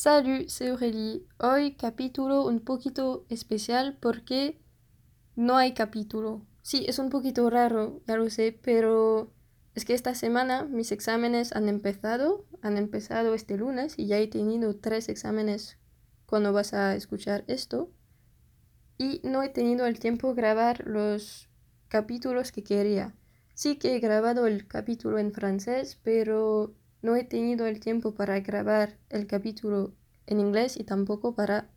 Salut, c'est Aurélie. Hoy capítulo un poquito especial porque no hay capítulo. Sí, es un poquito raro, ya lo sé, pero es que esta semana mis exámenes han empezado, han empezado este lunes y ya he tenido tres exámenes cuando vas a escuchar esto. Y no he tenido el tiempo de grabar los capítulos que quería. Sí que he grabado el capítulo en francés, pero no he tenido el tiempo para grabar el capítulo en inglés y tampoco para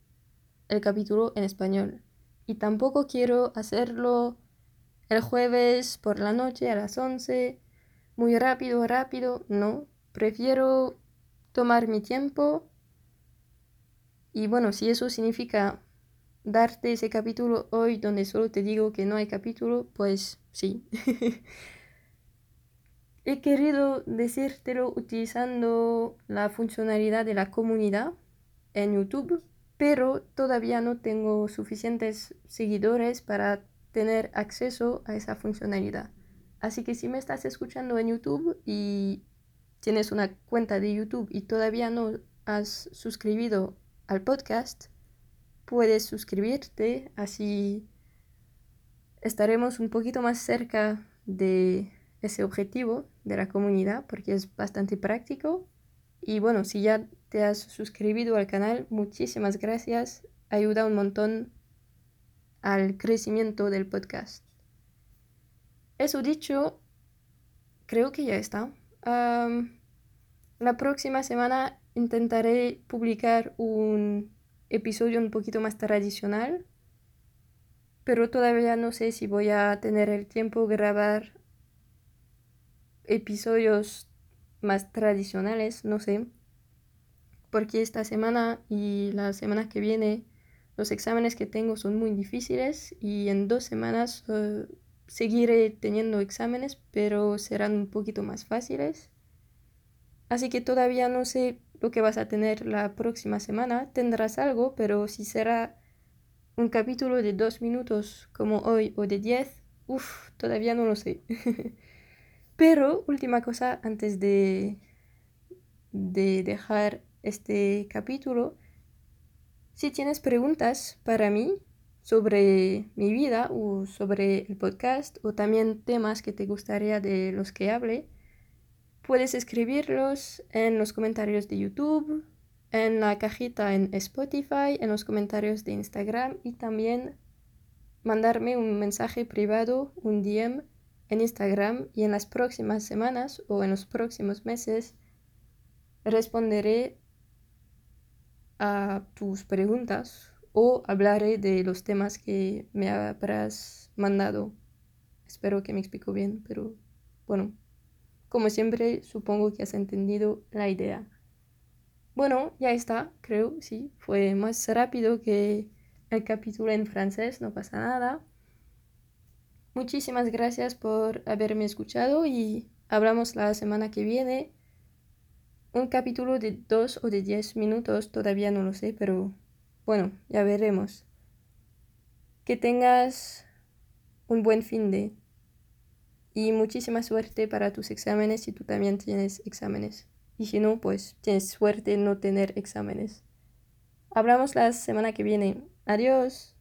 el capítulo en español. Y tampoco quiero hacerlo el jueves por la noche a las 11, muy rápido, rápido. No, prefiero tomar mi tiempo. Y bueno, si eso significa darte ese capítulo hoy donde solo te digo que no hay capítulo, pues sí. He querido decírtelo utilizando la funcionalidad de la comunidad en YouTube, pero todavía no tengo suficientes seguidores para tener acceso a esa funcionalidad. Así que si me estás escuchando en YouTube y tienes una cuenta de YouTube y todavía no has suscribido al podcast, puedes suscribirte, así estaremos un poquito más cerca de ese objetivo de la comunidad porque es bastante práctico. Y bueno, si ya te has suscribido al canal, muchísimas gracias. Ayuda un montón al crecimiento del podcast. Eso dicho, creo que ya está. la próxima semana intentaré publicar un episodio un poquito más tradicional, pero todavía no sé si voy a tener el tiempo de grabar episodios más tradicionales, no sé, porque esta semana y la semana que viene los exámenes que tengo son muy difíciles y en dos semanas eh, seguiré teniendo exámenes, pero serán un poquito más fáciles. Así que todavía no sé lo que vas a tener la próxima semana. Tendrás algo, pero si será un capítulo de dos minutos como hoy o de diez, uff, todavía no lo sé. Pero, última cosa, antes de, de dejar este capítulo, si tienes preguntas para mí sobre mi vida o sobre el podcast o también temas que te gustaría de los que hable, puedes escribirlos en los comentarios de YouTube, en la cajita en Spotify, en los comentarios de Instagram y también mandarme un mensaje privado, un DM en Instagram y en las próximas semanas o en los próximos meses responderé a tus preguntas o hablaré de los temas que me habrás mandado. Espero que me explico bien, pero bueno, como siempre supongo que has entendido la idea. Bueno, ya está, creo, sí, fue más rápido que el capítulo en francés, no pasa nada. Muchísimas gracias por haberme escuchado y hablamos la semana que viene. Un capítulo de dos o de diez minutos, todavía no lo sé, pero bueno, ya veremos. Que tengas un buen fin de y muchísima suerte para tus exámenes si tú también tienes exámenes. Y si no, pues tienes suerte en no tener exámenes. Hablamos la semana que viene. Adiós.